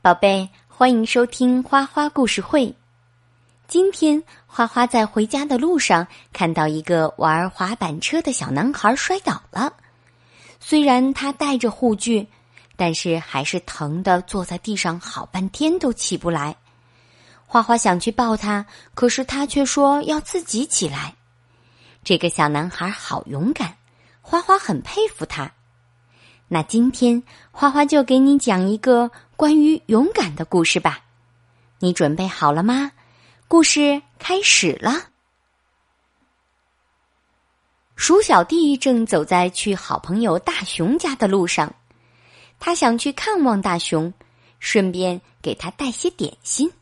宝贝，欢迎收听花花故事会。今天花花在回家的路上看到一个玩滑板车的小男孩摔倒了，虽然他带着护具，但是还是疼的坐在地上好半天都起不来。花花想去抱他，可是他却说要自己起来。这个小男孩好勇敢，花花很佩服他。那今天花花就给你讲一个关于勇敢的故事吧，你准备好了吗？故事开始了。鼠小弟正走在去好朋友大熊家的路上，他想去看望大熊，顺便给他带些点心。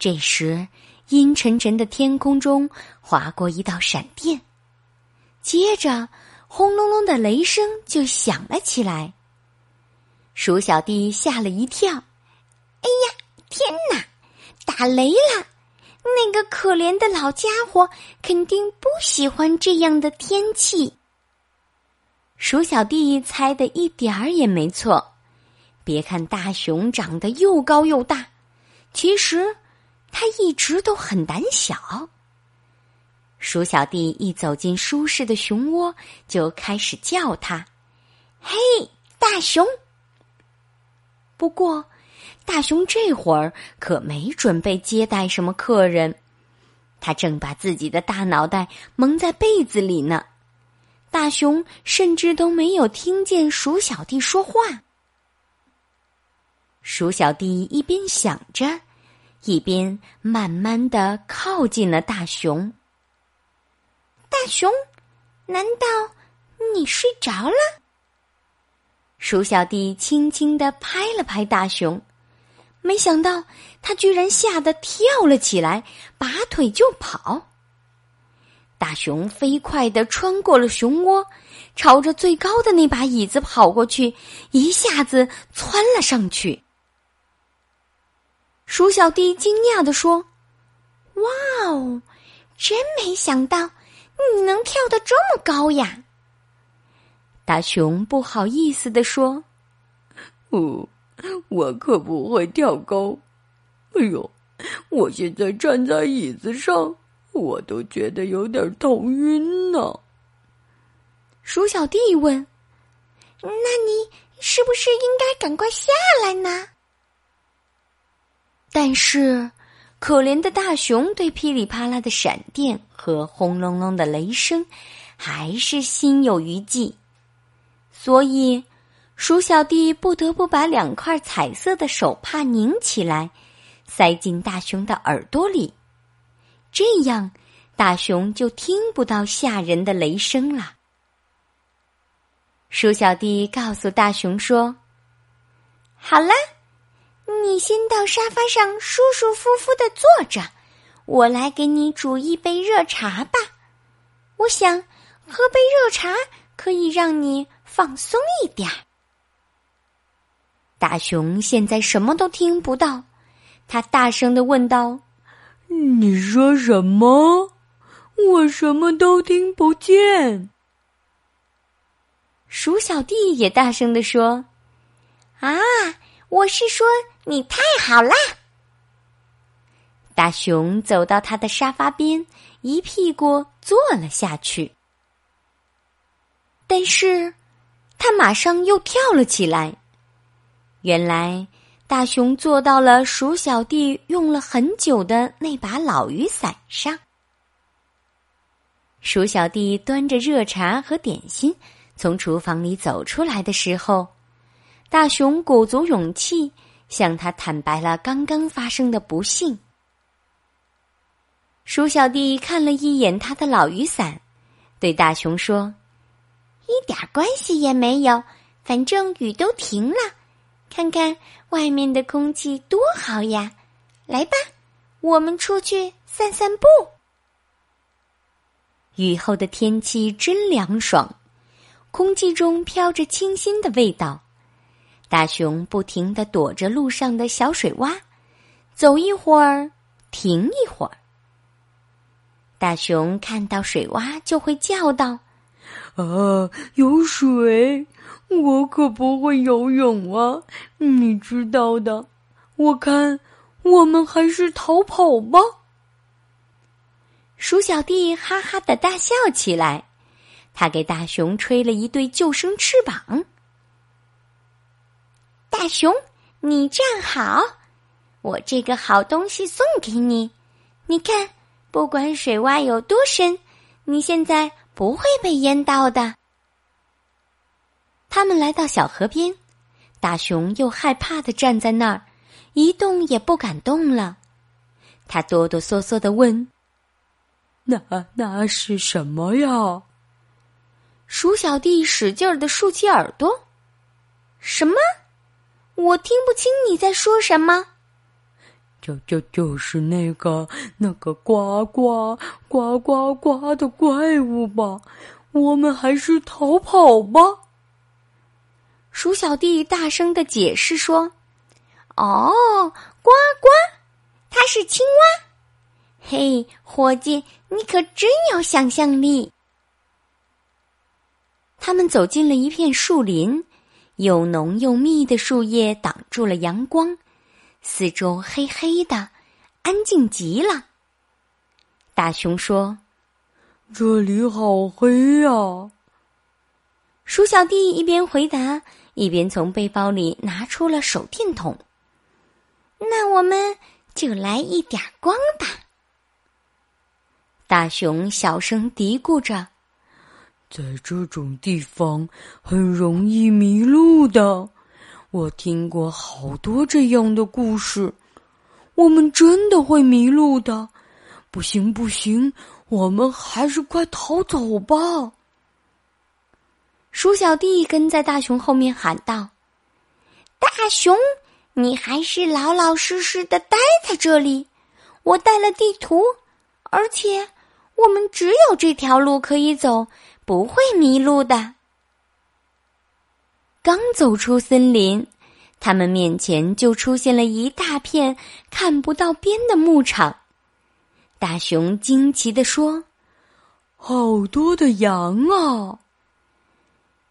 这时，阴沉沉的天空中划过一道闪电，接着。轰隆隆的雷声就响了起来。鼠小弟吓了一跳，“哎呀，天哪！打雷了！那个可怜的老家伙肯定不喜欢这样的天气。”鼠小弟猜的一点儿也没错。别看大熊长得又高又大，其实他一直都很胆小。鼠小弟一走进舒适的熊窝，就开始叫他：“嘿，大熊！”不过，大熊这会儿可没准备接待什么客人，他正把自己的大脑袋蒙在被子里呢。大熊甚至都没有听见鼠小弟说话。鼠小弟一边想着，一边慢慢的靠近了大熊。大熊，难道你睡着了？鼠小弟轻轻的拍了拍大熊，没想到他居然吓得跳了起来，拔腿就跑。大熊飞快的穿过了熊窝，朝着最高的那把椅子跑过去，一下子窜了上去。鼠小弟惊讶的说：“哇哦，真没想到！”你能跳得这么高呀？大熊不好意思地说：“哦，我可不会跳高。哎呦，我现在站在椅子上，我都觉得有点头晕呢。”鼠小弟问：“那你是不是应该赶快下来呢？”但是。可怜的大熊对噼里啪啦的闪电和轰隆隆的雷声，还是心有余悸，所以鼠小弟不得不把两块彩色的手帕拧起来，塞进大熊的耳朵里，这样大熊就听不到吓人的雷声了。鼠小弟告诉大熊说：“好了。”你先到沙发上舒舒服服的坐着，我来给你煮一杯热茶吧。我想喝杯热茶可以让你放松一点。大熊现在什么都听不到，他大声的问道：“你说什么？我什么都听不见。”鼠小弟也大声的说：“啊，我是说。”你太好啦！大熊走到他的沙发边，一屁股坐了下去。但是，他马上又跳了起来。原来，大熊坐到了鼠小弟用了很久的那把老雨伞上。鼠小弟端着热茶和点心从厨房里走出来的时候，大熊鼓足勇气。向他坦白了刚刚发生的不幸。鼠小弟看了一眼他的老雨伞，对大熊说：“一点关系也没有，反正雨都停了。看看外面的空气多好呀！来吧，我们出去散散步。雨后的天气真凉爽，空气中飘着清新的味道。”大熊不停的躲着路上的小水洼，走一会儿，停一会儿。大熊看到水洼就会叫道：“啊，有水！我可不会游泳啊，你知道的。我看我们还是逃跑吧。鼠小弟哈哈的大笑起来，他给大熊吹了一对救生翅膀。大熊，你站好，我这个好东西送给你。你看，不管水洼有多深，你现在不会被淹到的。他们来到小河边，大熊又害怕的站在那儿，一动也不敢动了。他哆哆嗦嗦的问。那那是什么呀？鼠小弟使劲儿的竖起耳朵。什么？我听不清你在说什么。就就就是那个那个呱呱呱呱呱的怪物吧。我们还是逃跑吧。鼠小弟大声的解释说：“哦，呱呱，它是青蛙。”嘿，伙计，你可真有想象力！他们走进了一片树林，又浓又密的树叶挡住了阳光，四周黑黑的，安静极了。大熊说：“这里好黑呀！”鼠小弟一边回答，一边从背包里拿出了手电筒。那我们就来一点光吧。大熊小声嘀咕着：“在这种地方很容易迷路的，我听过好多这样的故事。我们真的会迷路的，不行不行，我们还是快逃走吧！”鼠小弟跟在大熊后面喊道：“大熊，你还是老老实实的待在这里，我带了地图，而且……”我们只有这条路可以走，不会迷路的。刚走出森林，他们面前就出现了一大片看不到边的牧场。大熊惊奇地说：“好多的羊啊！”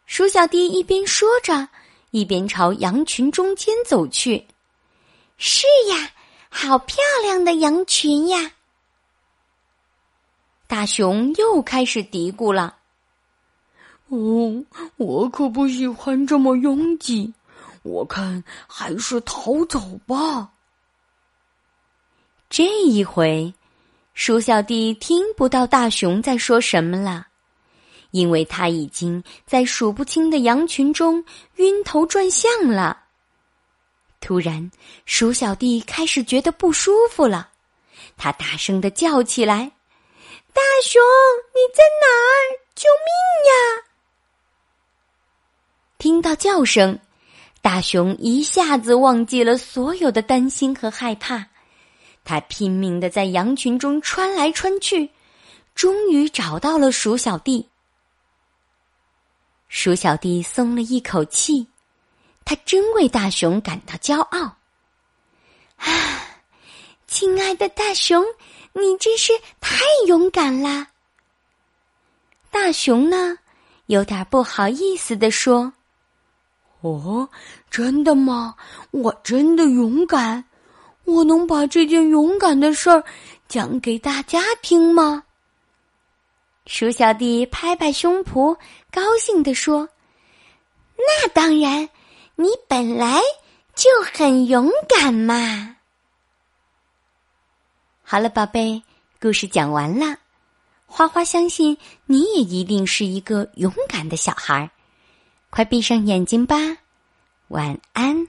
鼠小弟一边说着，一边朝羊群中间走去。“是呀，好漂亮的羊群呀！”大熊又开始嘀咕了：“哦，我可不喜欢这么拥挤，我看还是逃走吧。”这一回，鼠小弟听不到大熊在说什么了，因为他已经在数不清的羊群中晕头转向了。突然，鼠小弟开始觉得不舒服了，他大声的叫起来。大熊，你在哪？救命呀！听到叫声，大熊一下子忘记了所有的担心和害怕，他拼命的在羊群中穿来穿去，终于找到了鼠小弟。鼠小弟松了一口气，他真为大熊感到骄傲。啊，亲爱的大熊！你真是太勇敢啦！大熊呢，有点不好意思的说：“哦，真的吗？我真的勇敢？我能把这件勇敢的事儿讲给大家听吗？”鼠小弟拍拍胸脯，高兴地说：“那当然，你本来就很勇敢嘛。”好了，宝贝，故事讲完了。花花相信你也一定是一个勇敢的小孩儿，快闭上眼睛吧，晚安。